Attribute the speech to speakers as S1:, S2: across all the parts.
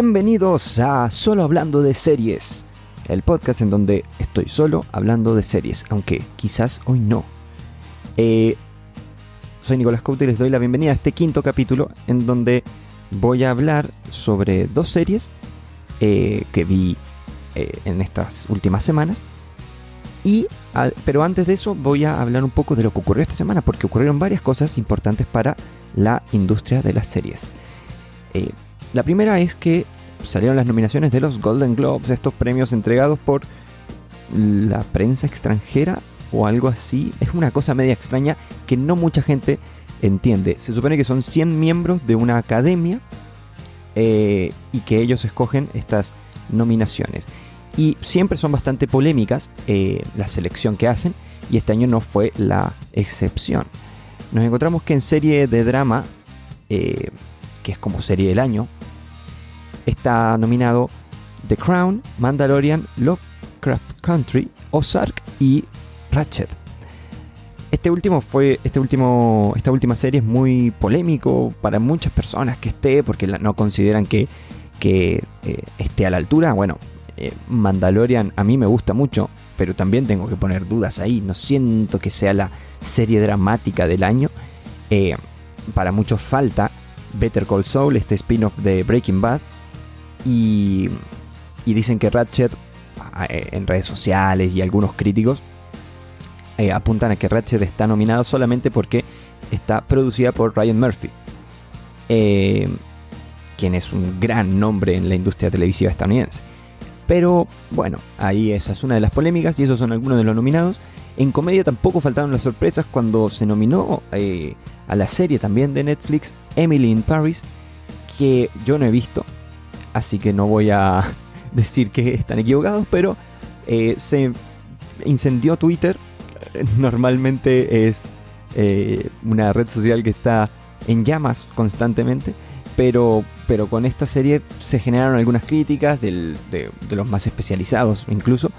S1: Bienvenidos a Solo Hablando de Series, el podcast en donde estoy solo hablando de series, aunque quizás hoy no. Eh, soy Nicolás Couto y les doy la bienvenida a este quinto capítulo en donde voy a hablar sobre dos series eh, que vi eh, en estas últimas semanas. Y, pero antes de eso voy a hablar un poco de lo que ocurrió esta semana, porque ocurrieron varias cosas importantes para la industria de las series. La primera es que salieron las nominaciones de los Golden Globes, estos premios entregados por la prensa extranjera o algo así. Es una cosa media extraña que no mucha gente entiende. Se supone que son 100 miembros de una academia eh, y que ellos escogen estas nominaciones. Y siempre son bastante polémicas eh, la selección que hacen y este año no fue la excepción. Nos encontramos que en serie de drama, eh, que es como serie del año, está nominado The Crown, Mandalorian, Lovecraft Country, Ozark y Ratchet. Este último fue, este último, esta última serie es muy polémico para muchas personas que esté, porque no consideran que, que eh, esté a la altura. Bueno, eh, Mandalorian a mí me gusta mucho, pero también tengo que poner dudas ahí. No siento que sea la serie dramática del año. Eh, para muchos falta Better Call Saul, este spin-off de Breaking Bad, y, dicen que Ratchet, eh, en redes sociales y algunos críticos, eh, apuntan a que Ratchet está nominado solamente porque está producida por Ryan Murphy, eh, quien es un gran nombre en la industria televisiva estadounidense. Pero bueno, ahí esa es una de las polémicas y esos son algunos de los nominados. En comedia tampoco faltaron las sorpresas cuando se nominó a la serie también de Netflix Emily in Paris, que yo no he visto, así que no voy a decir que están equivocados, pero eh, se incendió Twitter. Normalmente es eh, una red social que está en llamas constantemente, pero, pero con esta serie se generaron algunas críticas de, los más especializados incluso,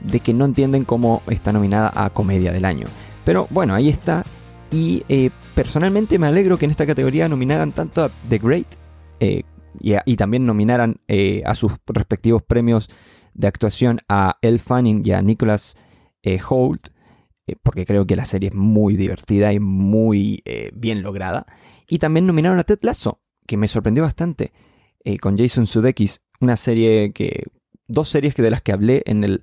S1: de que no entienden cómo está nominada a Comedia del Año. Pero bueno, ahí está. Y eh, personalmente me alegro que en esta categoría nominaran tanto a The Great y, también nominaran eh, a sus respectivos premios de actuación a Elle Fanning y a Nicholas eh, Holt, eh, porque creo que la serie es muy divertida y muy bien lograda. Y también nominaron a Ted Lasso, que me sorprendió bastante, con Jason Sudeikis, una serie que... Dos series que de las que hablé en el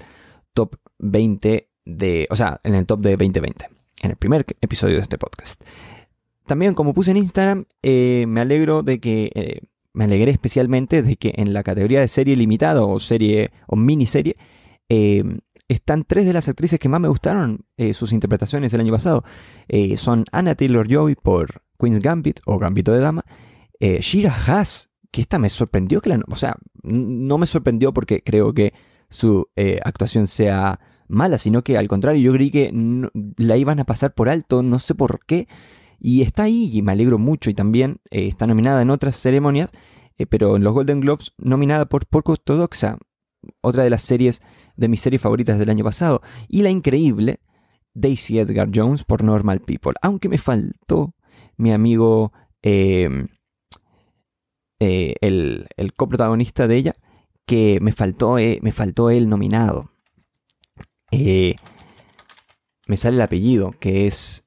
S1: top 20 de... O sea, en el top de 2020, en el primer episodio de este podcast. También, como puse en Instagram, me alegro de que me alegré especialmente de que en la categoría de serie limitada o serie o miniserie eh, están tres de las actrices que más me gustaron eh, sus interpretaciones el año pasado. Eh, son Anna Taylor Joy por Queen's Gambit o Gambito de Dama, Shira Haas, que esta me sorprendió que la, o sea, no me sorprendió porque creo que su actuación sea mala, sino que al contrario, yo creí que la iban a pasar por alto, no sé por qué. Y está ahí y me alegro mucho y también eh, está nominada en otras ceremonias, eh, pero en los Golden Globes nominada por Porco Ortodoxa, otra de las series de mis series favoritas del año pasado. Y la increíble Daisy Edgar Jones por Normal People. Aunque me faltó mi amigo, em, eh, el, el, coprotagonista de ella, que me faltó, me faltó el nominado. me sale el apellido, que es...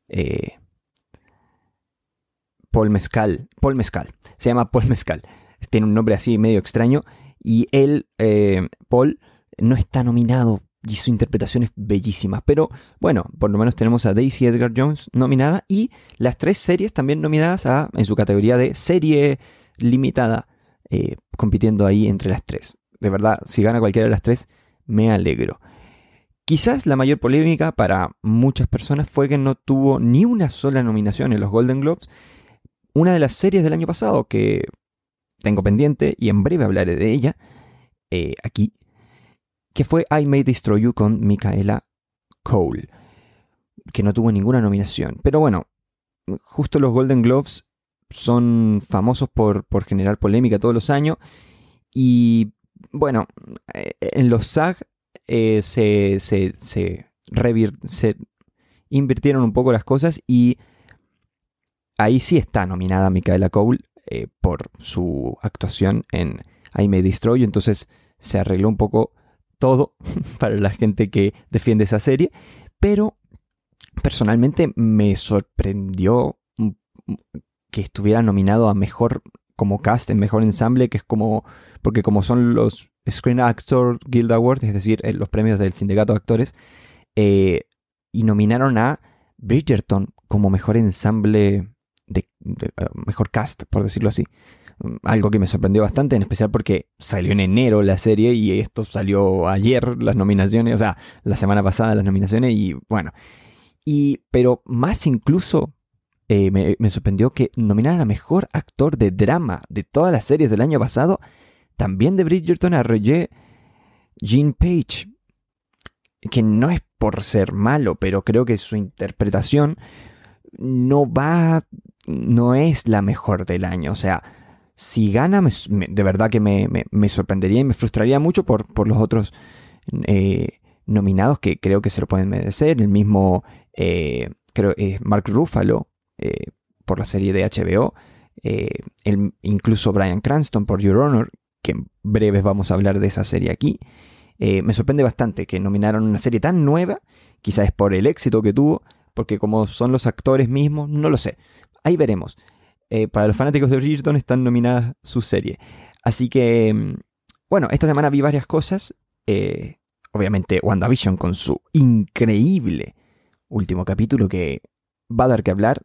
S1: Paul Mezcal. Paul Mezcal. Se llama Paul Mezcal. Tiene un nombre así medio extraño. Y él, eh, Paul, no está nominado y su interpretación es bellísima. Pero bueno, por lo menos tenemos a Daisy Edgar Jones nominada y las tres series también nominadas a, en su categoría de serie limitada, eh, compitiendo ahí entre las tres. De verdad, si gana cualquiera de las tres, me alegro. Quizás la mayor polémica para muchas personas fue que no tuvo ni una sola nominación en los Golden Globes una de las series del año pasado que tengo pendiente y en breve hablaré de ella eh, aquí, que fue I May Destroy You con Micaela Cole, que no tuvo ninguna nominación. Pero bueno, justo los Golden Globes son famosos por, por generar polémica todos los años y bueno, eh, en los SAG eh, se, se, se, se invirtieron un poco las cosas y ahí sí está nominada Micaela Cole eh, por su actuación en I May Destroy. Entonces se arregló un poco todo para la gente que defiende esa serie, pero personalmente me sorprendió que estuviera nominado a mejor como cast, en mejor ensamble, que es como, porque como son los Screen Actor Guild Awards, es decir, eh, los premios del sindicato de actores, eh, y nominaron a Bridgerton como mejor ensamble, de, eh, mejor cast, por decirlo así. Algo que me sorprendió bastante, en especial porque salió en enero la serie y esto salió ayer, las nominaciones, o sea, la semana pasada las nominaciones y bueno. Y, pero más incluso eh, me, sorprendió que nominaran a mejor actor de drama de todas las series del año pasado, también de Bridgerton a Roger Jean Page, que no es por ser malo, pero creo que su interpretación no va, no es la mejor del año. O sea, si gana, de verdad que me, sorprendería y me frustraría mucho por, los otros eh, nominados que creo que se lo pueden merecer. El mismo, eh, creo, es Mark Ruffalo eh, por la serie de HBO. El, incluso Brian Cranston por Your Honor, que en breves vamos a hablar de esa serie aquí. me sorprende bastante que nominaron una serie tan nueva, quizás por el éxito que tuvo, porque como son los actores mismos, no lo sé. Ahí veremos. Eh, para los fanáticos de Bridgerton están nominadas su serie. Así que, mm, bueno, esta semana vi varias cosas. Eh, obviamente WandaVision con su increíble último capítulo que va a dar que hablar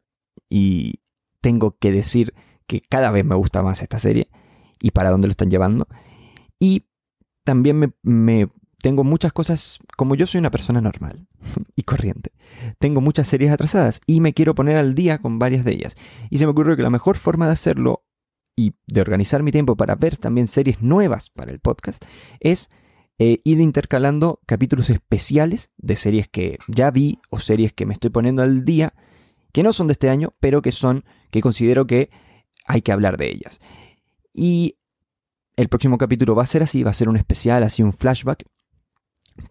S1: y tengo que decir que cada vez me gusta más esta serie y para dónde lo están llevando. Y también me tengo muchas cosas, como yo soy una persona normal y corriente, tengo muchas series atrasadas y me quiero poner al día con varias de ellas. Y se me ocurrió que la mejor forma de hacerlo y de organizar mi tiempo para ver también series nuevas para el podcast es eh, ir intercalando capítulos especiales de series que ya vi o series que me estoy poniendo al día, que no son de este año, pero que son, que considero que hay que hablar de ellas. Y el próximo capítulo va a ser así, va a ser un especial, así un flashback,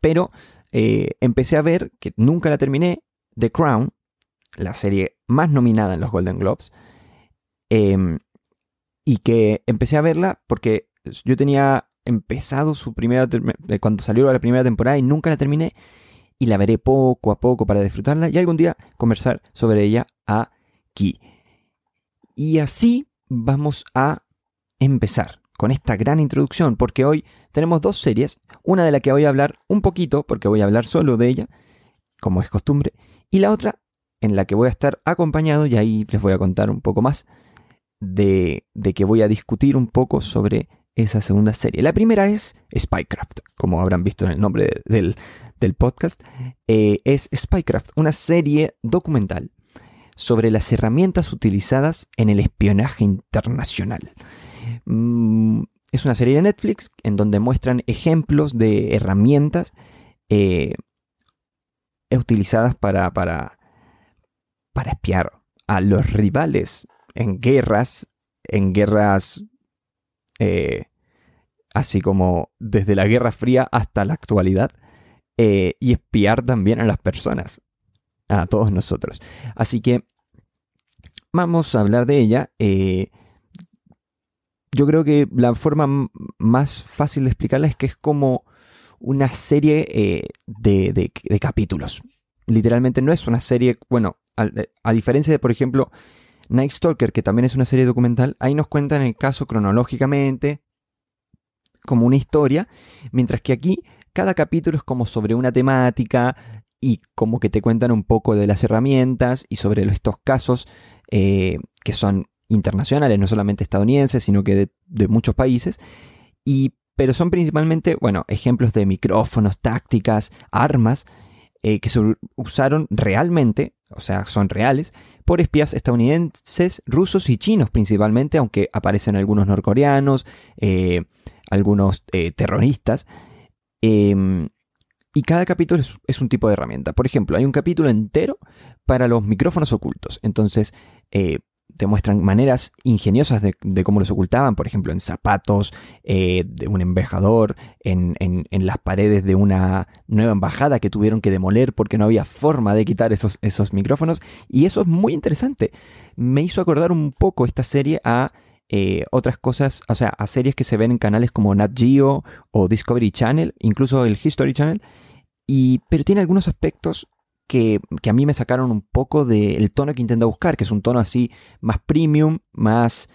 S1: pero eh, empecé a ver, que nunca la terminé, The Crown, la serie más nominada en los Golden Globes, em, y que empecé a verla porque yo tenía empezado su primera cuando salió la primera temporada y nunca la terminé y la veré poco a poco para disfrutarla y algún día conversar sobre ella aquí. Y así vamos a empezar con esta gran introducción porque hoy tenemos dos series, una de la que voy a hablar un poquito, porque voy a hablar solo de ella, como es costumbre, y la otra en la que voy a estar acompañado, y ahí les voy a contar un poco más, de, que voy a discutir un poco sobre esa segunda serie. La primera es Spycraft, como habrán visto en el nombre del, podcast. Eh, es Spycraft, una serie documental sobre las herramientas utilizadas en el espionaje internacional. Mm, es una serie de Netflix en donde muestran ejemplos de herramientas eh, utilizadas para, para, para espiar a los rivales en guerras, en guerras eh, así como desde la Guerra Fría hasta la actualidad, eh, y espiar también a las personas, a todos nosotros. Así que vamos a hablar de ella yo creo que la forma más fácil de explicarla es que es como una serie eh, de, capítulos. Literalmente no es una serie, bueno, eh, a, diferencia de, por ejemplo, Night Stalker, que también es una serie documental, ahí nos cuentan el caso cronológicamente, como una historia, mientras que aquí cada capítulo es como sobre una temática y como que te cuentan un poco de las herramientas y sobre estos casos eh, que son internacionales, no solamente estadounidenses, sino que de, muchos países. Y, pero son principalmente, bueno, ejemplos de micrófonos, tácticas, armas eh, que se usaron realmente, o sea, son reales, por espías estadounidenses, rusos y chinos principalmente, aunque aparecen algunos norcoreanos, eh, algunos eh, terroristas. Em, y cada capítulo es, es, un tipo de herramienta. Por ejemplo, hay un capítulo entero para los micrófonos ocultos. Entonces, te muestran maneras ingeniosas de, cómo los ocultaban, por ejemplo, en zapatos eh, de un embajador, en, las paredes de una nueva embajada que tuvieron que demoler porque no había forma de quitar esos, esos micrófonos. Y eso es muy interesante. Me hizo acordar un poco esta serie a eh, otras cosas, o sea, a series que se ven en canales como Nat Geo o Discovery Channel, incluso el History Channel, y, pero tiene algunos aspectos que, a mí me sacaron un poco del tono que intenta buscar, que es un tono así más premium, más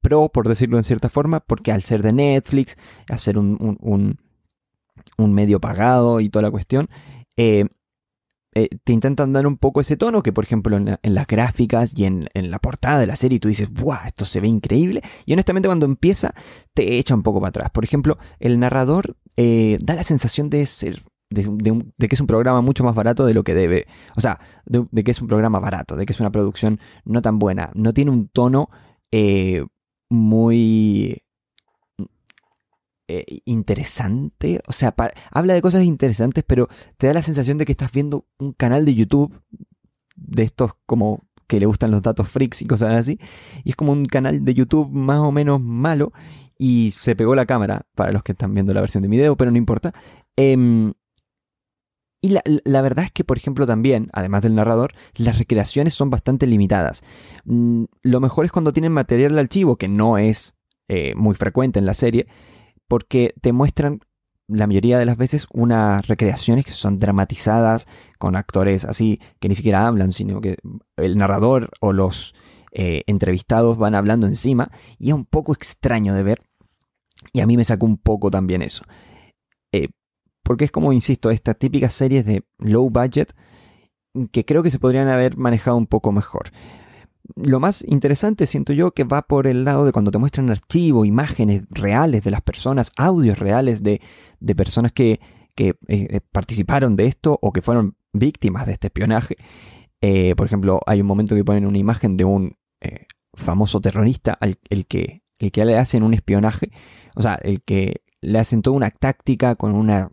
S1: pro, por decirlo en cierta forma, porque al ser de Netflix, al ser un, un, medio pagado y toda la cuestión, eh, eh, te intentan dar un poco ese tono que, por ejemplo, en, las gráficas y en, la portada de la serie tú dices, ¡buah! Esto se ve increíble. Y honestamente, cuando empieza, te echa un poco para atrás. Por ejemplo, el narrador eh, da la sensación de ser. De, que es un programa mucho más barato de lo que debe. O sea, de, que es un programa barato, de que es una producción no tan buena. No tiene un tono eh, muy eh, interesante. O sea, habla de cosas interesantes, pero te da la sensación de que estás viendo un canal de YouTube de estos como que le gustan los datos freaks y cosas así. Y es como un canal de YouTube más o menos malo. Y se pegó la cámara, para los que están viendo la versión de video, pero no importa. Em, y la, verdad es que, por ejemplo, también, además del narrador, las recreaciones son bastante limitadas. Mm, lo mejor es cuando tienen material de archivo, que no es eh, muy frecuente en la serie, porque te muestran la mayoría de las veces unas recreaciones que son dramatizadas con actores así que ni siquiera hablan, sino que el narrador o los eh, entrevistados van hablando encima y es un poco extraño de ver y a mí me sacó un poco también eso. Porque es como, insisto, estas típicas series de low budget que creo que se podrían haber manejado un poco mejor lo más interesante siento yo que va por el lado de cuando te muestran archivos, imágenes reales de las personas, audios reales de, personas que, eh, eh, participaron de esto o que fueron víctimas de este espionaje. Eh, por ejemplo, hay un momento que ponen una imagen de un famoso terrorista al el que, el que le hacen un espionaje, o sea, el que le hacen toda una táctica con una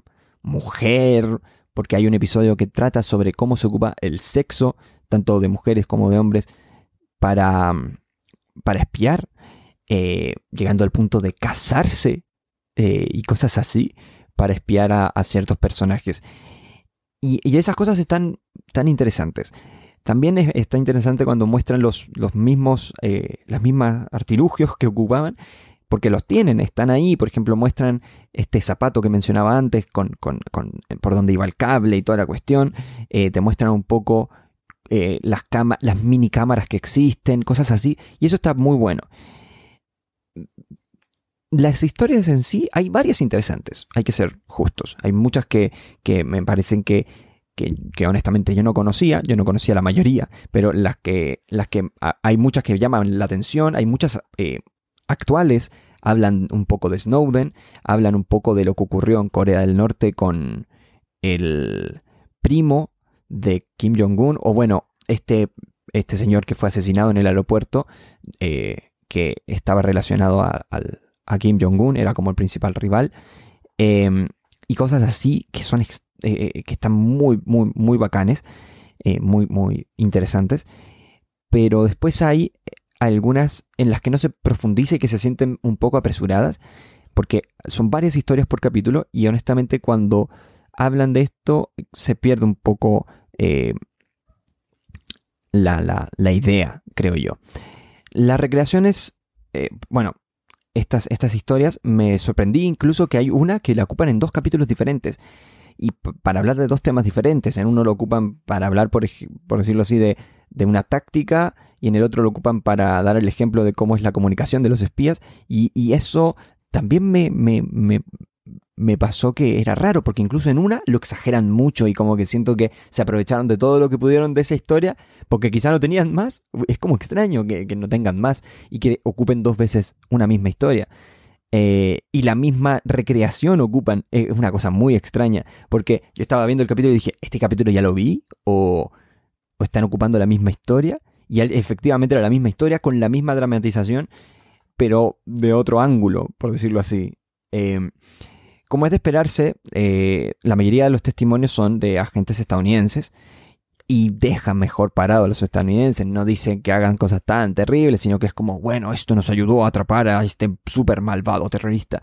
S1: mujer, porque hay un episodio que trata sobre cómo se ocupa el sexo, tanto de mujeres como de hombres, para, para espiar, eh, llegando al punto de casarse eh, y cosas así para espiar a, ciertos personajes. Y, esas cosas están tan interesantes. También está interesante cuando muestran los, los mismos, eh, las mismas artilugios que ocupaban, porque los tienen, están ahí. Por ejemplo, muestran este zapato que mencionaba antes, con, con, por donde iba el cable y toda la cuestión. te muestran un poco eh, las, las mini cámaras que existen, cosas así, y eso está muy bueno. Las historias en sí, hay varias interesantes, hay que ser justos. Hay muchas que, me parecen que, que, honestamente yo no conocía, yo no conocía la mayoría, pero las que, las que hay muchas que llaman la atención, hay muchas eh, actuales, hablan un poco de Snowden, hablan un poco de lo que ocurrió en Corea del Norte con el primo de Kim Jong-un, o bueno, este, este señor que fue asesinado en el aeropuerto, eh, que estaba relacionado a, Kim Jong-un, era como el principal rival, em, y cosas así que son eh, eh, que están muy, muy, muy bacanes, muy, muy interesantes, pero después hay algunas en las que no se profundiza y que se sienten un poco apresuradas, porque son varias historias por capítulo y honestamente cuando hablan de esto, se pierde un poco eh, la, idea, creo yo. Las recreaciones, eh, bueno, estas, estas historias me sorprendí incluso que hay una que la ocupan en dos capítulos diferentes. Y para hablar de dos temas diferentes. En uno lo ocupan para hablar, por, por decirlo así, de, una táctica y en el otro lo ocupan para dar el ejemplo de cómo es la comunicación de los espías. Y, eso también me, me pasó que era raro, porque incluso en una lo exageran mucho y como que siento que se aprovecharon de todo lo que pudieron de esa historia, porque quizá no tenían más. Es como extraño que, no tengan más y que ocupen dos veces una misma historia. Eh, y la misma recreación ocupan. Es una cosa muy extraña, porque yo estaba viendo el capítulo y dije, ¿este capítulo ya lo vi? ¿O, o están ocupando la misma historia? Y efectivamente era la misma historia con la misma dramatización, pero de otro ángulo, por decirlo así. Eh, como es de esperarse, eh, la mayoría de los testimonios son de agentes estadounidenses y dejan mejor parado a los estadounidenses. No dicen que hagan cosas tan terribles, sino que es como, bueno, esto nos ayudó a atrapar a este súper malvado terrorista.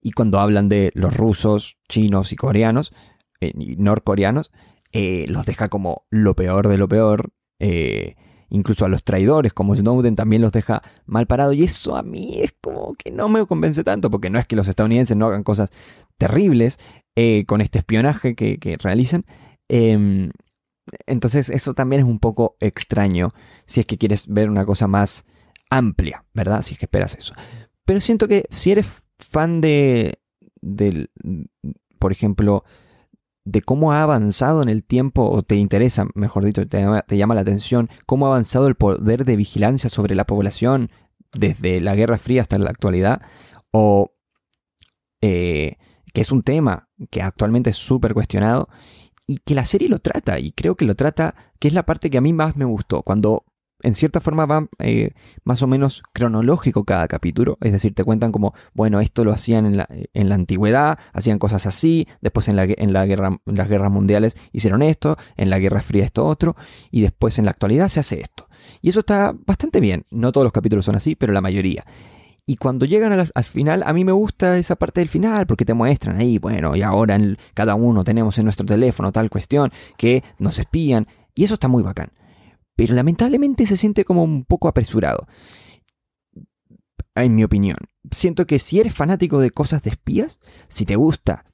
S1: Y cuando hablan de los rusos, chinos y coreanos, eh, y norcoreanos, eh, los deja como lo peor de lo peor. incluso a los traidores como Snowden también los deja mal parados. Y eso a mí es como que no me convence tanto, porque no es que los estadounidenses no hagan cosas terribles eh, con este espionaje que, que realizan. Em, entonces eso también es un poco extraño si es que quieres ver una cosa más amplia, ¿verdad? Si es que esperas eso. Pero siento que si eres fan de, del, por ejemplo, de cómo ha avanzado en el tiempo, o te interesa, mejor dicho, te llama, la atención, cómo ha avanzado el poder de vigilancia sobre la población desde la Guerra Fría hasta la actualidad, o eh, que es un tema que actualmente es súper cuestionado, y que la serie lo trata, y creo que lo trata, que es la parte que a mí más me gustó, cuando en cierta forma va eh, más o menos cronológico cada capítulo, es decir, te cuentan como, bueno, esto lo hacían en la, en la antigüedad, hacían cosas así, después en, la, en, la guerra, las guerras mundiales hicieron esto, en la Guerra Fría esto otro, y después en la actualidad se hace esto. Y eso está bastante bien, no todos los capítulos son así, pero la mayoría. Y cuando llegan al, final, a mí me gusta esa parte del final, porque te muestran ahí, bueno, y ahora cada uno tenemos en nuestro teléfono tal cuestión, que nos espían, y eso está muy bacán. Pero lamentablemente se siente como un poco apresurado. En mi opinión. Siento que si eres fanático de cosas de espías, si te gusta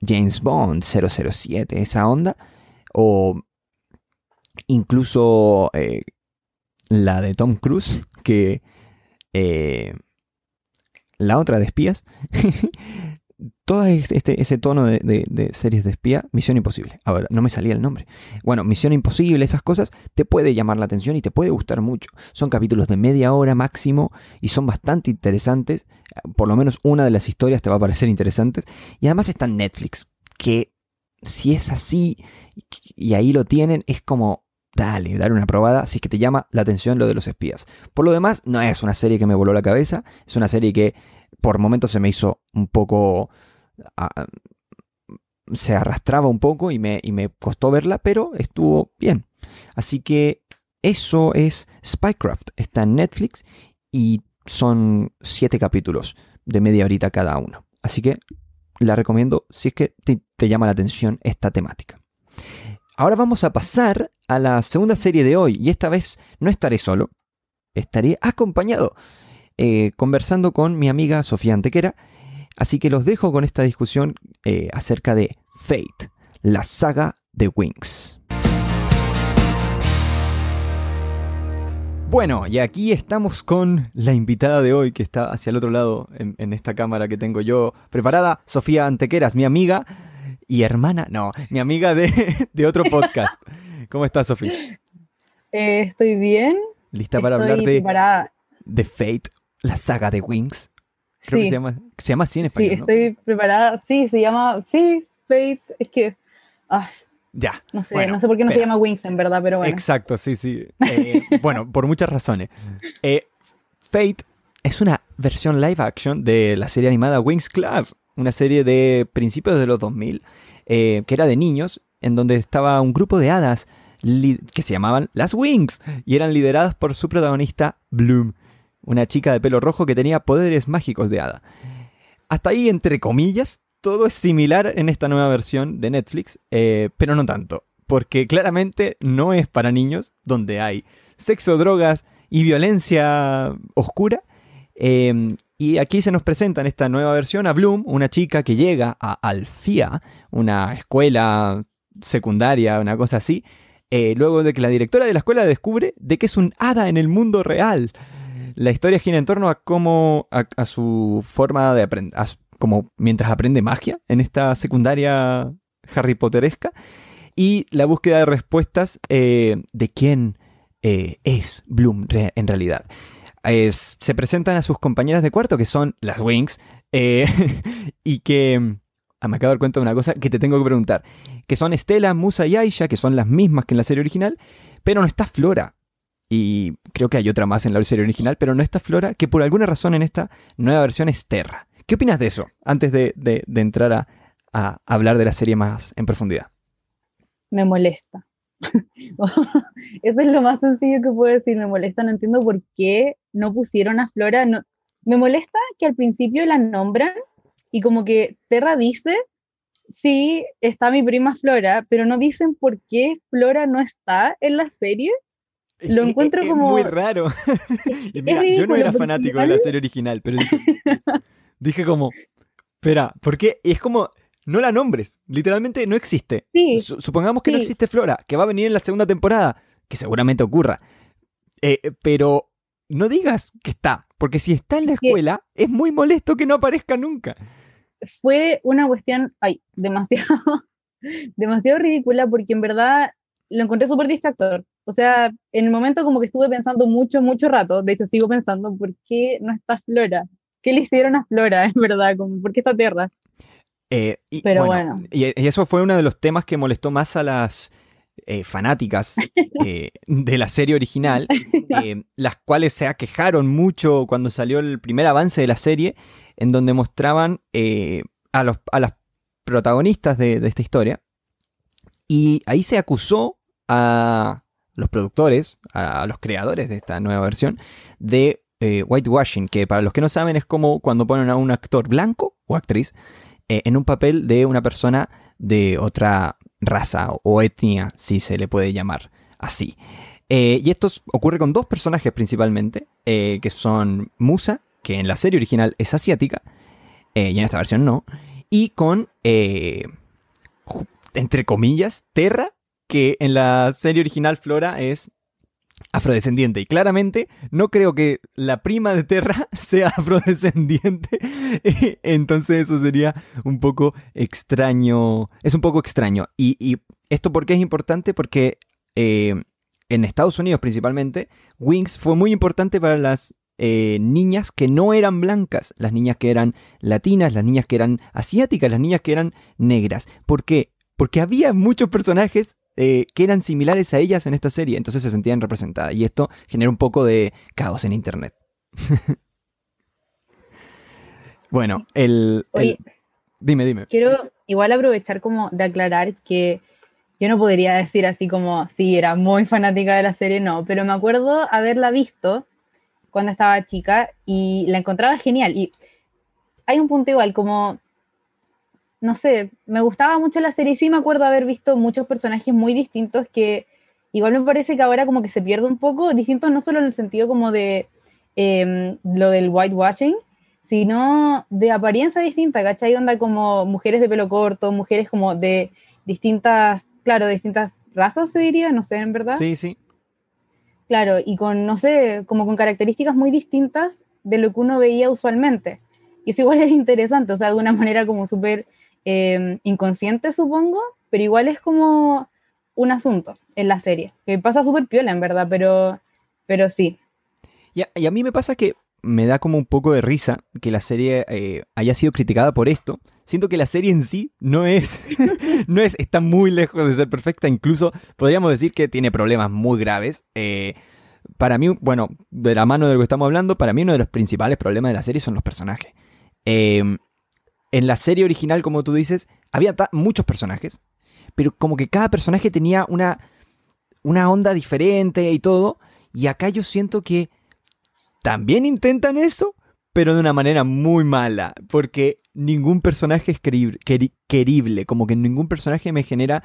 S1: James Bond 007, esa onda, o incluso eh, la de Tom Cruise, que eh, la otra de espías, todo este, ese tono de, series de espía, Misión Imposible. Ahora, no me salía el nombre. Bueno, Misión Imposible, esas cosas, te puede llamar la atención y te puede gustar mucho. Son capítulos de media hora máximo y son bastante interesantes. Por lo menos una de las historias te va a parecer interesantes. Y además está en Netflix, que si es así y ahí lo tienen, es como dale, dar una probada si es que te llama la atención lo de los espías. Por lo demás, no es una serie que me voló la cabeza, es una serie que por momentos se me hizo un poco... Ah, se arrastraba un poco y me, y me costó verla, pero estuvo bien. Así que eso es Spycraft. Está en Netflix y son siete capítulos de media horita cada uno. Así que la recomiendo si es que te llama la atención esta temática. Ahora vamos a pasar a la segunda serie de hoy y esta vez no estaré solo, estaré acompañado eh, conversando con mi amiga Sofía Antequera. Así que los dejo con esta discusión eh, acerca de Fate, la saga de Wings. Bueno, y aquí estamos con la invitada de hoy que está hacia el otro lado en, esta cámara que tengo yo preparada, Sofía Antequeras, mi amiga y hermana, no, mi amiga de, otro podcast. ¿Cómo estás, Sofía?
S2: Eh, estoy bien.
S1: ¿Lista para hablar de, de Fate, la saga de Wings. Creo que se llama, se llama así en español.
S2: Sí, estoy preparada. Sí, se llama. Sí, Fate. Es que.
S1: ya.
S2: No sé, no sé por qué no se llama Wings en verdad, pero bueno.
S1: Exacto, sí, sí. Eh, bueno, por muchas razones. Eh, Fate es una versión live action de la serie animada Wings Club, una serie de principios de los 2000, eh, que era de niños, en donde estaba un grupo de hadas que se llamaban las Wings y eran lideradas por su protagonista Bloom una chica de pelo rojo que tenía poderes mágicos de hada. Hasta ahí, entre comillas, todo es similar en esta nueva versión de Netflix, eh, pero no tanto, porque claramente no es para niños, donde hay sexo, drogas y violencia oscura. Em, y aquí se nos presenta en esta nueva versión a Bloom, una chica que llega a Alfia, una escuela secundaria, una cosa así, eh, luego de que la directora de la escuela descubre de que es un hada en el mundo real. La historia gira en torno a cómo, a, su forma de aprender, como mientras aprende magia en esta secundaria Harry Potteresca, y la búsqueda de respuestas eh, de quién eh, es Bloom en realidad. se presentan a sus compañeras de cuarto, que son las Wings, eh, y que... Ah, me acabo de dar cuenta de una cosa que te tengo que preguntar. Que son Estela, Musa y Aisha, que son las mismas que en la serie original, pero no está Flora. Y creo que hay otra más en la serie original, pero no está Flora, que por alguna razón en esta nueva versión es Terra. ¿Qué opinas de eso? Antes de, entrar a, hablar de la serie más en profundidad.
S2: Me molesta. eso es lo más sencillo que puedo decir. Me molesta, no entiendo por qué no pusieron a Flora. No. Me molesta que al principio la nombran y como que Terra dice, sí, está mi prima Flora, pero no dicen por qué Flora no está en la serie Lo encuentro
S1: es,
S2: como...
S1: muy raro. y mira, yo no era fanático de la serie original, pero dije, dije como, espera, ¿por qué? Y es como, no la nombres, literalmente no existe.
S2: Sí,
S1: supongamos que no existe Flora, que va a venir en la segunda temporada, que seguramente ocurra. Eh, pero no digas que está, porque si está en la escuela, es muy molesto que no aparezca nunca.
S2: fue una cuestión, ay, demasiado, demasiado ridícula porque en verdad lo encontré súper distractor. O sea, en el momento como que estuve pensando mucho, mucho rato, de hecho sigo pensando, ¿por qué no está Flora? ¿Qué le hicieron a Flora, en verdad? Como, ¿Por qué está Tierra?
S1: Eh, y,
S2: Pero bueno.
S1: Y, y eso fue uno de los temas que molestó más a las eh, fanáticas eh, de la serie original, las cuales se aquejaron mucho cuando salió el primer avance de la serie, en donde mostraban a, los, a las protagonistas de, de esta historia. Y ahí se acusó a los productores, a los creadores de esta nueva versión, de eh, whitewashing, que para los que no saben es como cuando ponen a un actor blanco o actriz eh, en un papel de una persona de otra raza o etnia, si se le puede llamar así. Eh, y esto ocurre con dos personajes principalmente, que son Musa, que en la serie original es asiática, y en esta versión no, y con, entre comillas, Terra, que en la serie original Flora es afrodescendiente. Y claramente no creo que la prima de Terra sea afrodescendiente. Entonces eso sería un poco extraño. Es un poco extraño. Y, y esto por qué es importante? Porque eh, en Estados Unidos principalmente, Wings fue muy importante para las eh, niñas que no eran blancas, las niñas que eran latinas, las niñas que eran asiáticas, las niñas que eran negras. ¿Por qué? Porque había muchos personajes eh, que eran similares a ellas en esta serie, entonces se sentían representadas. Y esto genera un poco de caos en Internet. bueno, el, el-
S2: Oye,
S1: Dime, dime.
S2: quiero igual aprovechar como de aclarar que yo no podría decir así como, sí, era muy fanática de la serie, no, pero me acuerdo haberla visto cuando estaba chica y la encontraba genial. Y hay un punto igual, como, no sé, me gustaba mucho la serie y sí me acuerdo haber visto muchos personajes muy distintos que igual me parece que ahora como que se pierde un poco, distintos no solo en el sentido como de em, lo del whitewashing, sino de apariencia distinta, ¿cachai? Onda como mujeres de pelo corto, mujeres como de distintas, claro, de distintas razas, se diría, no sé, en verdad.
S1: Sí, sí.
S2: Claro, y con, no sé, como con características muy distintas de lo que uno veía usualmente. Y eso igual era interesante, o sea, de una manera como súper eh, inconsciente, supongo, pero igual es como un asunto en la serie, que pasa súper piola, en verdad, pero, pero sí.
S1: Y a, y a mí me pasa que me da como un poco de risa que la serie eh, haya sido criticada por esto. Siento que la serie en sí no es, no es, está muy lejos de ser perfecta. Incluso podríamos decir que tiene problemas muy graves. Eh, para mí, bueno, de la mano de lo que estamos hablando, para mí uno de los principales problemas de la serie son los personajes. Eh, en la serie original, como tú dices, había muchos personajes, pero como que cada personaje tenía una, una onda diferente y todo. Y acá yo siento que también intentan eso, pero de una manera muy mala, porque ningún personaje es querible, queri- querible, como que ningún personaje me genera,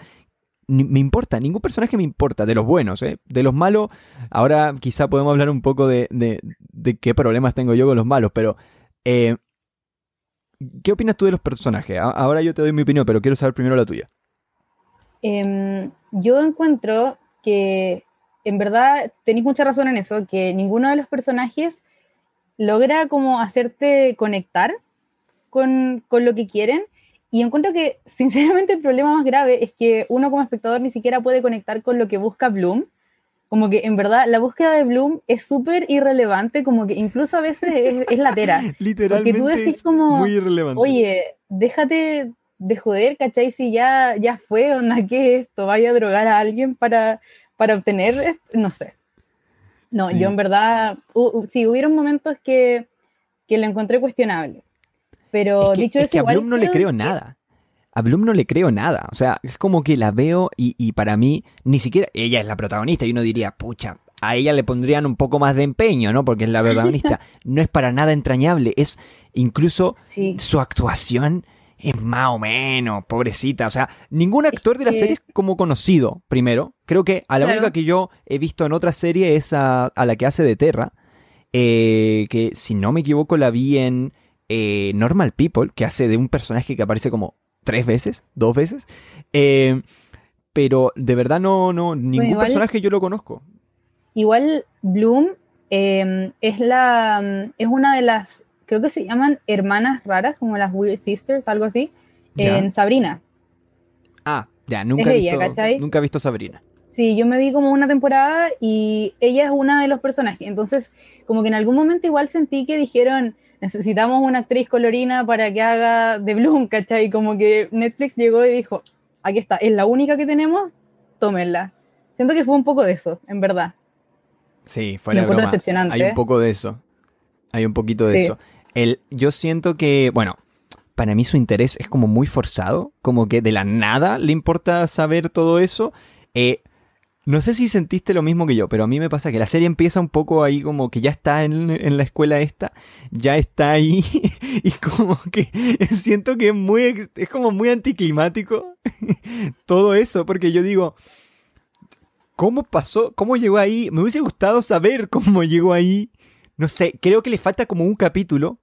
S1: me importa, ningún personaje me importa, de los buenos, ¿eh? De los malos, ahora quizá podemos hablar un poco de, de- de qué problemas tengo yo con los malos, pero... eh, ¿Qué opinas tú de los personajes? Ahora yo te doy mi opinión, pero quiero saber primero la tuya.
S2: Em, yo encuentro que en verdad tenéis mucha razón en eso, que ninguno de los personajes logra como hacerte conectar con, con lo que quieren. Y encuentro que, sinceramente, el problema más grave es que uno como espectador ni siquiera puede conectar con lo que busca Bloom. Como que en verdad la búsqueda de Bloom es súper irrelevante, como que incluso a veces es, es latera.
S1: Literalmente
S2: decís
S1: es
S2: como,
S1: muy irrelevante.
S2: Oye, déjate de joder, ¿cachai? Si ya, ya fue, onda, ¿qué es esto? ¿Vaya a drogar a alguien para, para obtener? esto? No sé. No,
S1: Sí.
S2: yo en verdad, hu- hu- sí, hubieron momentos que, que lo encontré cuestionable. Pero
S1: es que,
S2: dicho
S1: es
S2: eso,
S1: que a Bloom no le
S2: creo
S1: nada. A Bloom no le creo nada. O sea, es como que la veo y, y para mí, ni siquiera. Ella es la protagonista y uno diría, pucha, a ella le pondrían un poco más de empeño, ¿no? Porque es la protagonista. no es para nada entrañable. Es incluso
S2: Sí,
S1: su actuación es más o menos, pobrecita. O sea, ningún actor de la serie es como conocido, primero. Creo que a la
S2: Claro.
S1: única que yo he visto en otra serie es a, a la que hace de Terra, eh, que si no me equivoco la vi en eh, Normal People, que hace de un personaje que aparece como tres veces, dos veces. Eh, pero de verdad no, no, ningún
S2: igual-
S1: personaje yo lo conozco.
S2: Igual Bloom eh, es la mm, es una de las, creo que se llaman hermanas raras, como las Weird Sisters, algo así,
S1: Ya.
S2: en Sabrina.
S1: Ah, ya, nunca, he, visto, nunca he visto Sabrina.
S2: Sí, yo me vi como una temporada y ella es una de los personajes. Entonces, como que en algún momento igual sentí que dijeron, necesitamos una actriz colorina para que haga de Bloom, ¿cachai? Como que Netflix llegó y dijo, aquí está, es la única que tenemos, tómenla. Siento que fue un poco de eso, en verdad.
S1: Sí, fue la broma.
S2: decepcionante.
S1: Hay un poco de eso. Hay un poquito de
S2: Sí.
S1: eso. El, yo siento que, bueno, para mí su interés es como muy forzado, como que de la nada le importa saber todo eso. Eh, no sé si sentiste lo mismo que yo, pero a mí me pasa que la serie empieza un poco ahí como que ya está en, en la escuela esta, ya está ahí y como que siento que es muy, es como muy anticlimático todo eso, porque yo digo, ¿cómo pasó? ¿Cómo llegó ahí? Me hubiese gustado saber cómo llegó ahí. No sé, creo que le falta como un capítulo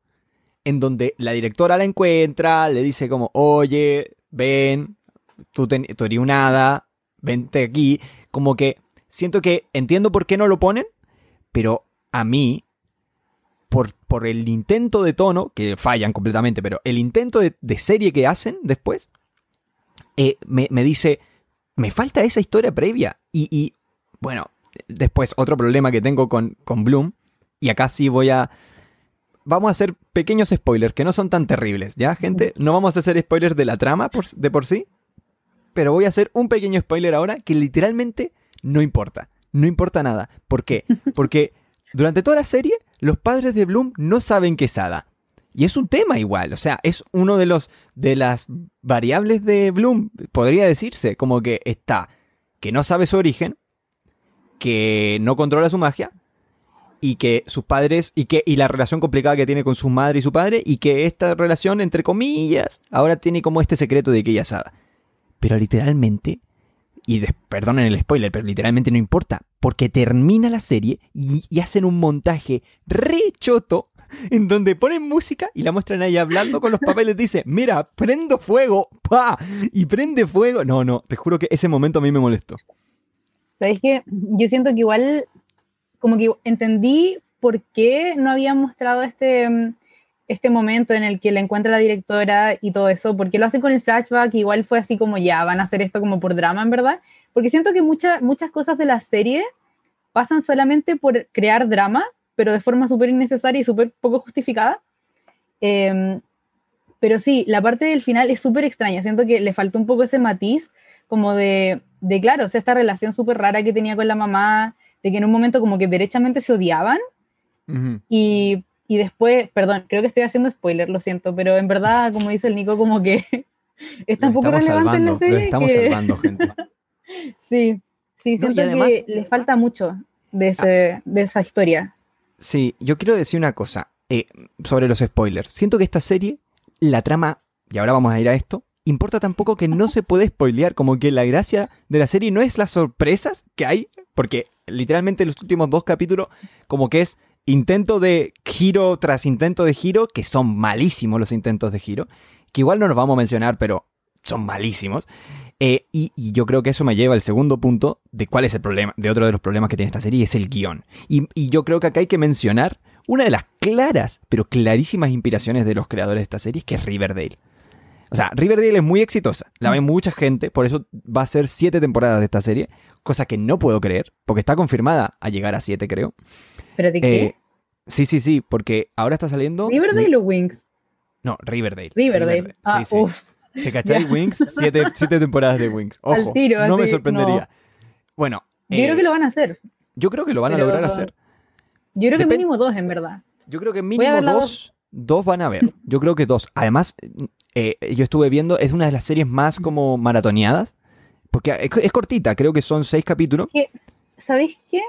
S1: en donde la directora la encuentra, le dice como, oye, ven, tú, tú eres un vente aquí. Como que siento que entiendo por qué no lo ponen, pero a mí, por, por el intento de tono, que fallan completamente, pero el intento de, de serie que hacen después, eh, me, me dice, me falta esa historia previa. Y, y, bueno, después otro problema que tengo con, con Bloom, y acá sí voy a... Vamos a hacer pequeños spoilers que no son tan terribles, ¿ya, gente? No vamos a hacer spoilers de la trama por- de por sí, pero voy a hacer un pequeño spoiler ahora que literalmente no importa. No importa nada. ¿Por qué? Porque durante toda la serie, los padres de Bloom no saben que es hada. Y es un tema igual, o sea, es uno de los de las variables de Bloom, podría decirse, como que está que no sabe su origen, que no controla su magia y que sus padres y que y la relación complicada que tiene con su madre y su padre y que esta relación entre comillas ahora tiene como este secreto de que ella es. Pero literalmente y des- perdonen el spoiler, pero literalmente no importa, porque termina la serie y, hacen un montaje re choto en donde ponen música y la muestran ahí hablando con los papeles. Dice, mira, prendo fuego, pa, y prende fuego. No, no, te juro que ese momento a mí me molestó.
S2: ¿Sabéis qué? Yo siento que igual, como que entendí por qué no habían mostrado este, mm, este momento en el que la encuentra la directora y todo eso, porque lo hacen con el flashback, igual fue así como ya, van a hacer esto como por drama, en verdad. Porque siento que muchas muchas cosas de la serie pasan solamente por crear drama, pero de forma súper innecesaria y súper poco justificada. Em, pero sí, la parte del final es súper extraña. Siento que le faltó un poco ese matiz, como de, de claro, o sea, esta relación súper rara que tenía con la mamá, de que en un momento como que derechamente se odiaban
S1: Ujú.
S2: y, y después, perdón, creo que estoy haciendo spoiler, lo siento, pero en verdad, como dice el Nico, como que es tan poco
S1: estamos
S2: relevante en la
S1: salvando,
S2: serie.
S1: lo estamos
S2: que-
S1: salvando, gente.
S2: Sí, sí,
S1: No,
S2: siento
S1: además-
S2: que le falta mucho de, ese, de esa historia.
S1: Sí, yo quiero decir una cosa eh, sobre los spoilers. Siento que esta serie, la trama, y ahora vamos a ir a esto, importa tampoco que no se puede spoilear, como que la gracia de la serie no es las sorpresas que hay, porque literalmente los últimos dos capítulos, como que es intento de giro tras intento de giro, que son malísimos los intentos de giro, que igual no los vamos a mencionar, pero son malísimos. Eh, y, yo creo que eso me lleva al segundo punto de cuál es el problema, de otro de los problemas que tiene esta serie, es el guion. Y, y yo creo que acá hay que mencionar una de las claras, pero clarísimas inspiraciones de los creadores de esta serie, que es Riverdale. O sea, Riverdale es muy exitosa, la ve mucha gente, por eso va a ser siete temporadas de esta serie, cosa que no puedo creer, porque está confirmada a llegar a siete, creo.
S2: ¿Pero de qué?
S1: Eh, sí, sí, sí, porque ahora está saliendo...
S2: ¿Riverdale o Wings?
S1: No, Riverdale.
S2: Riverdale. Ah,
S1: sí, sí. ¿Te cachai?
S2: Ya.
S1: Wings, siete, siete temporadas de Wings. Ojo,
S2: tiro,
S1: no me sorprendería. Bueno,
S2: Yo creo
S1: eh,
S2: que lo van a hacer.
S1: yo creo que lo van a lograr hacer.
S2: Yo creo que mínimo dos, en verdad.
S1: Yo creo que mínimo dos, dos van a ver. Yo creo que dos. Además, eh, yo estuve viendo, es una de las series más como maratoneadas. Porque es, es cortita, creo que son seis capítulos.
S2: ¿Sabéis qué?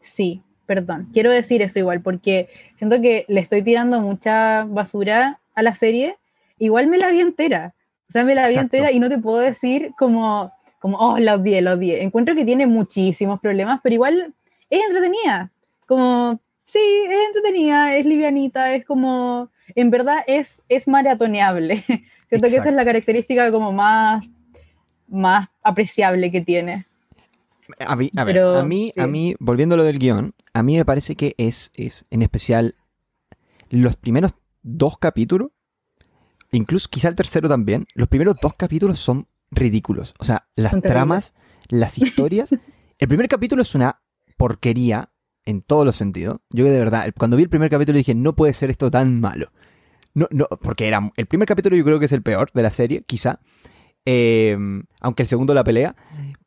S2: Sí, perdón. Quiero decir eso igual, porque siento que le estoy tirando mucha basura a la serie. Igual me la vi entera. O sea, me la vi
S1: Exacto.
S2: entera y no te puedo decir como como, oh, la odié, la odié. Encuentro que tiene muchísimos problemas, pero igual es entretenida. Como, sí, es entretenida, es livianita, es como, en verdad es, es maratoneable. Siento que esa es la característica como más, más apreciable que tiene.
S1: A mí, a, ver, a mí, a mí, volviendo a lo del guion, a mí me parece que es, es en especial los primeros dos capítulos, incluso quizá el tercero también, los primeros dos capítulos son ridículos. O sea, las tramas, las historias. el primer capítulo es una porquería en todos los sentidos. Yo de verdad, cuando vi el primer capítulo dije, no puede ser esto tan malo. No, no, porque era el primer capítulo yo creo que es el peor de la serie, quizá. Em, aunque el segundo la pelea.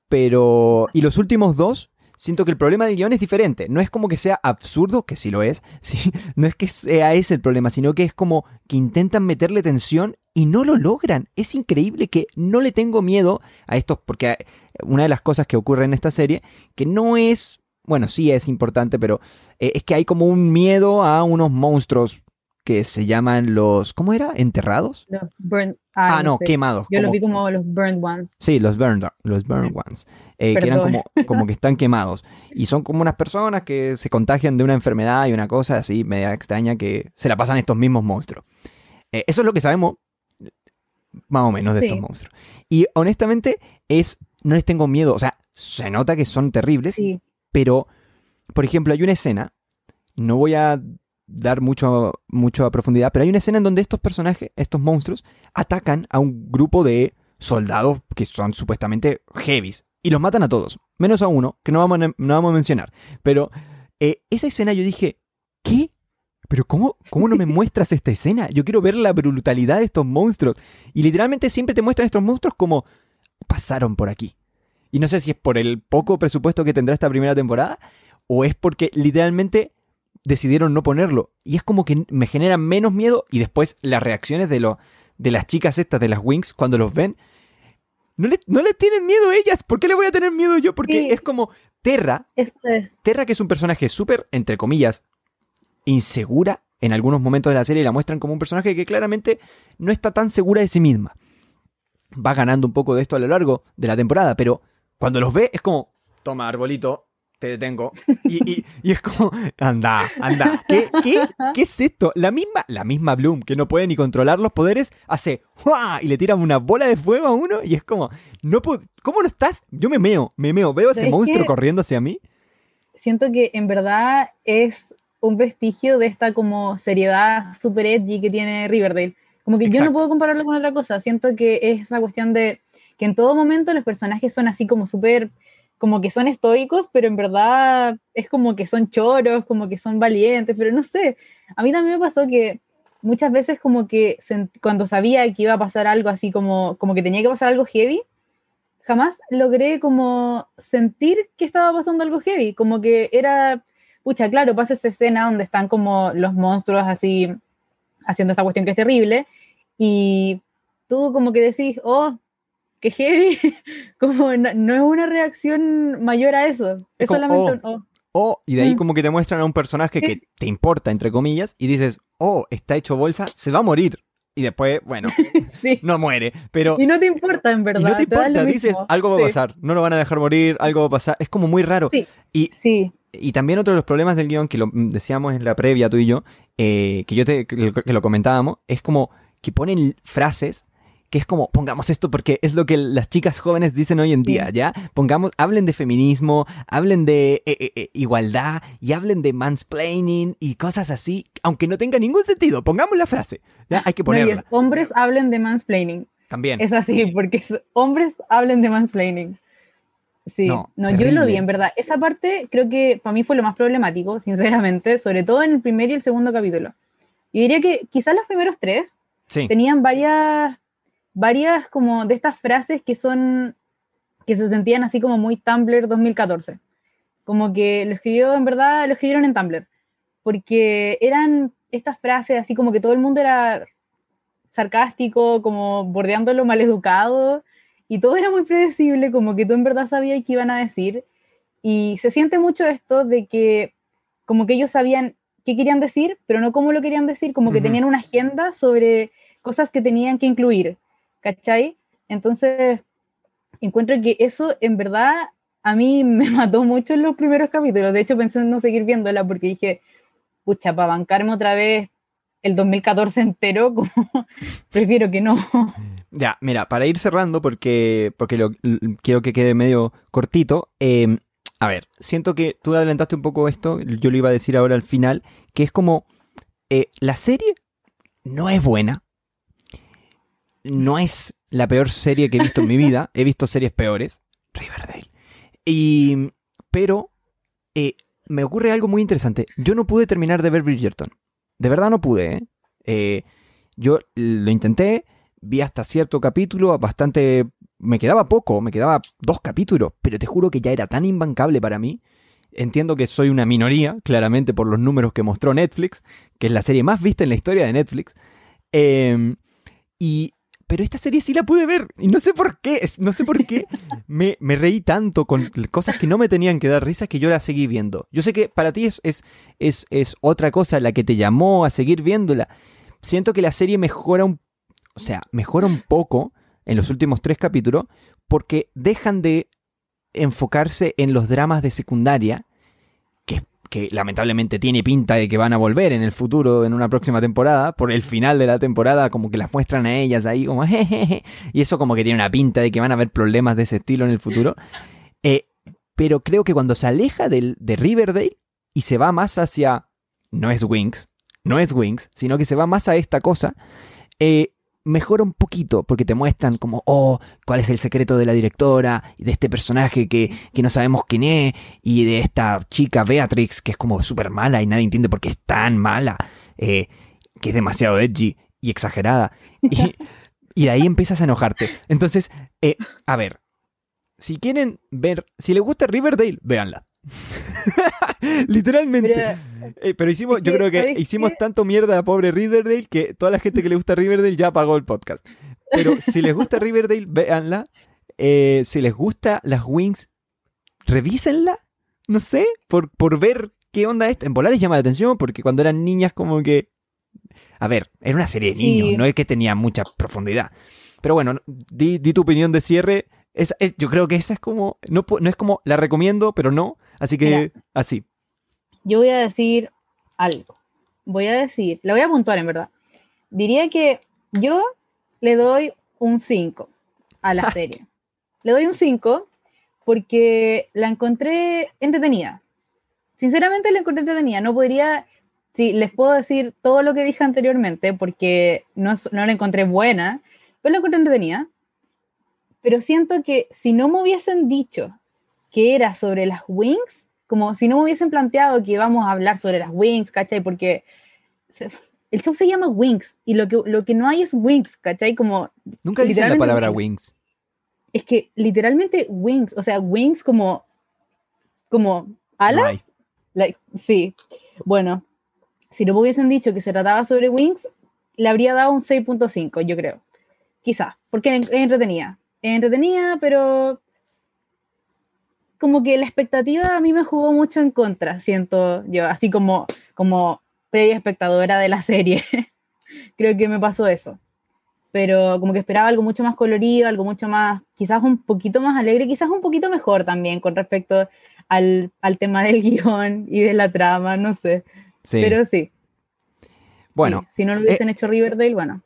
S1: Pero. Y los últimos dos, siento que el problema del guion es diferente. No es como que sea absurdo, que sí lo es. ¿sí? No es que sea ese el problema, sino que es como que intentan meterle tensión y no lo logran. Es increíble que no le tengo miedo a estos, porque una de las cosas que ocurre en esta serie, que no es, bueno, sí es importante, pero eh, es que hay como un miedo a unos monstruos que se llaman los, ¿cómo era? ¿Enterrados?
S2: Los
S1: ah, no, quemados.
S2: Yo los vi como los burned ones.
S1: Sí, los burned, los burned ones, eh, que eran como, como, que están quemados. Y son como unas personas que se contagian de una enfermedad y una cosa así media extraña que se la pasan estos mismos monstruos. Eh, eso es lo que sabemos más o menos de estos monstruos. Y honestamente, es, no les tengo miedo. O sea, se nota que son terribles, pero, por ejemplo, hay una escena, no voy a dar mucho, mucho a profundidad, pero hay una escena en donde estos personajes, estos monstruos, atacan a un grupo de soldados que son supuestamente heavies y los matan a todos, menos a uno, que no vamos a, no vamos a mencionar. Pero eh, esa escena yo dije, ¿qué pero ¿cómo, ¿cómo no me muestras esta escena? Yo quiero ver la brutalidad de estos monstruos. Y literalmente siempre te muestran estos monstruos como pasaron por aquí. Y no sé si es por el poco presupuesto que tendrá esta primera temporada o es porque literalmente decidieron no ponerlo. Y es como que me genera menos miedo y después las reacciones de, lo, de las chicas estas de las Wings cuando los ven. No le, no le tienen miedo ellas. ¿Por qué le voy a tener miedo yo? Porque es como Terra. Terra, que es un personaje súper, entre comillas, insegura en algunos momentos de la serie y la muestran como un personaje que claramente no está tan segura de sí misma. Va ganando un poco de esto a lo largo de la temporada, pero cuando los ve es como, toma arbolito, te detengo. Y, es como, anda, anda. ¿Qué, qué, qué es esto? La misma, la misma Bloom, que no puede ni controlar los poderes, hace y le tira una bola de fuego a uno y es como, no ¿cómo no estás? Yo me meo, me meo, veo a ese monstruo corriendo hacia mí.
S2: Siento que en verdad es un vestigio de esta como seriedad super edgy que tiene Riverdale. Como que yo no puedo compararlo con otra cosa. Siento que es esa cuestión de que en todo momento los personajes son así como súper, como que son estoicos, pero en verdad es como que son choros, como que son valientes, pero no sé. A mí también me pasó que muchas veces como que cuando sabía que iba a pasar algo así como, como que tenía que pasar algo heavy, jamás logré como sentir que estaba pasando algo heavy, como que era pucha, claro, pasa esa escena donde están como los monstruos así haciendo esta cuestión que es terrible, y tú como que decís, oh, qué heavy, como no, es una reacción mayor a eso, es, solamente
S1: oh, oh. oh. y de ahí mm. como que te muestran a un personaje que te importa, entre comillas, y dices, oh, está hecho bolsa, se va a morir. Y después, bueno, no muere, pero...
S2: Y no te importa, en verdad.
S1: Y no te importa, dices, algo va a pasar, no lo van a dejar morir, algo va a pasar, es como muy raro.
S2: Sí,
S1: y
S2: sí
S1: y también otro de los problemas del guion, que lo decíamos en la previa tú y yo, eh, que yo te, que lo comentábamos, es como que ponen frases que es como, pongamos esto porque es lo que las chicas jóvenes dicen hoy en día, ¿ya? Pongamos, hablen de feminismo, hablen de eh, eh, igualdad y hablen de mansplaining y cosas así, aunque no tenga ningún sentido, pongamos la frase, ¿ya? Hay que ponerla.
S2: hombres hablen de mansplaining.
S1: También.
S2: Es así, porque hombres hablen de mansplaining. Sí, no, yo lo vi, en verdad. Esa parte creo que para mí fue lo más problemático, sinceramente, sobre todo en el primer y el segundo capítulo. Y diría que quizás los primeros tres tenían varias, varias como de estas frases que son, que se sentían así como muy Tumblr 2014. Como que lo escribió, en verdad, lo escribieron en Tumblr. Porque eran estas frases así como que todo el mundo era sarcástico, como bordeándolo maleducado y todo era muy predecible, como que tú en verdad sabías qué iban a decir. Y se siente mucho esto de que como que ellos sabían qué querían decir, pero no cómo lo querían decir, como que tenían una agenda sobre cosas que tenían que incluir, ¿cachai? Entonces, encuentro que eso en verdad a mí me mató mucho en los primeros capítulos. De hecho, pensé en no seguir viéndola porque dije, pucha, para bancarme otra vez el 2014 entero, como prefiero que no.
S1: Ya, mira, para ir cerrando, porque, porque lo, quiero que quede medio cortito. Em, a ver, siento que tú adelantaste un poco esto, yo lo iba a decir ahora al final, que es como, eh, la serie no es buena, no es la peor serie que he visto en mi vida, he visto series peores, Riverdale. Y, pero eh, me ocurre algo muy interesante. Yo no pude terminar de ver Bridgerton. De verdad no pude. ¿eh? Eh, yo lo intenté, vi hasta cierto capítulo, bastante... Me quedaba poco, me quedaba dos capítulos, pero te juro que ya era tan imbancable para mí. Entiendo que soy una minoría, claramente por los números que mostró Netflix, que es la serie más vista en la historia de Netflix. Em, y pero esta serie sí la pude ver y no sé por qué, no sé por qué me, reí tanto con cosas que no me tenían que dar risas que yo la seguí viendo. Yo sé que para ti es, es, es, es otra cosa la que te llamó a seguir viéndola. Siento que la serie mejora un, o sea, mejora un poco en los últimos tres capítulos porque dejan de enfocarse en los dramas de secundaria que lamentablemente tiene pinta de que van a volver en el futuro, en una próxima temporada, por el final de la temporada, como que las muestran a ellas ahí como jejeje, y eso como que tiene una pinta de que van a haber problemas de ese estilo en el futuro. Eh, pero creo que cuando se aleja del, de Riverdale y se va más hacia, no es Wings, no es Wings, sino que se va más a esta cosa, eh, mejora un poquito, porque te muestran como, oh, cuál es el secreto de la directora, y de este personaje que, que no sabemos quién es, y de esta chica Beatrix, que es como súper mala y nadie entiende por qué es tan mala, eh, que es demasiado edgy y exagerada. Y, y de ahí empiezas a enojarte. Entonces, eh, a ver, si quieren ver, si les gusta Riverdale, véanla. Literalmente. Eh, pero, hicimos, yo creo que hicimos tanto mierda a pobre Riverdale que toda la gente que le gusta Riverdale ya pagó el podcast. Pero si les gusta Riverdale, véanla. Eh, si les gusta las Wings, revísenla. No sé, por, por ver qué onda esto. En volar les llama la atención porque cuando eran niñas como que... A ver, era una serie de niños, no es que tenía mucha profundidad. Pero bueno, di, tu opinión de cierre. yo creo que esa es como... No, no es como la recomiendo, pero no. Así que así.
S2: Yo voy a decir algo. Voy a decir, la voy a puntuar en verdad. Diría que yo le doy un 5 a la serie. Le doy un 5 porque la encontré entretenida. Sinceramente la encontré entretenida. No podría, sí, les puedo decir todo lo que dije anteriormente porque no, no la encontré buena, pero la encontré entretenida. Pero siento que si no me hubiesen dicho que era sobre las Wings, como si no me hubiesen planteado que íbamos a hablar sobre las Wings, ¿cachai? Porque el show se llama Wings y lo que, lo que no hay es Wings, ¿cachai? Como...
S1: Nunca dicen la palabra Wings.
S2: Es que literalmente Wings, o sea, Wings como, como alas. sí, bueno, si no me hubiesen dicho que se trataba sobre Wings, le habría dado un 6.5, yo creo. Quizás, porque es entretenida. Es entretenida, pero como que la expectativa a mí me jugó mucho en contra, siento yo, así como, como previa espectadora de la serie. Creo que me pasó eso. Pero como que esperaba algo mucho más colorido, algo mucho más, quizás un poquito más alegre, quizás un poquito mejor también con respecto al, al tema del guion y de la trama, no sé. Pero sí.
S1: Bueno.
S2: si no lo hubiesen eh, hecho Riverdale, bueno.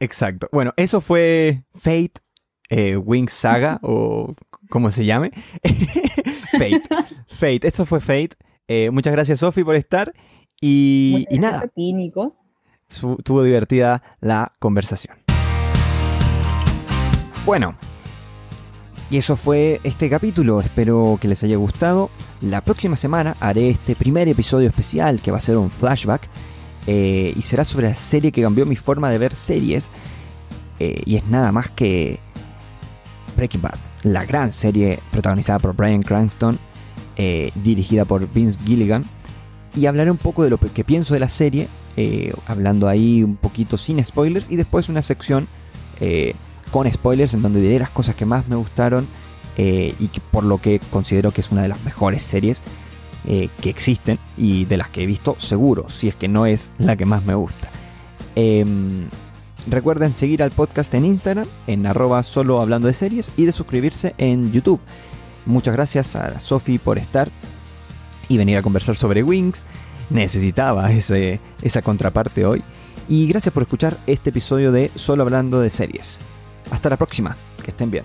S1: Exacto. Bueno, eso fue Fate, eh, Wing Saga o como se llame. Fate. Fate. Eso fue Fate. Eh, muchas gracias, Sofi, por estar. Y, y nada. Estuvo divertida la conversación. Bueno, y eso fue este capítulo. Espero que les haya gustado. La próxima semana haré este primer episodio especial que va a ser un flashback. Eh, y será sobre la serie que cambió mi forma de ver series. Eh, y es nada más que Breaking Bad la gran serie protagonizada por Brian Cranston, eh, dirigida por Vince Gilligan. Y hablaré un poco de lo que pienso de la serie, eh, hablando ahí un poquito sin spoilers, y después una sección eh, con spoilers en donde diré las cosas que más me gustaron y que por lo que considero que es una de las mejores series que existen y de las que he visto seguro, si es que no es la que más me gusta. Recuerden seguir al podcast en Instagram, en arroba solo hablando de series, y de suscribirse en YouTube. Muchas gracias a Sofi por estar y venir a conversar sobre Wings. Necesitaba ese, esa contraparte hoy. Y gracias por escuchar este episodio de Solo hablando de series. Hasta la próxima, que estén bien.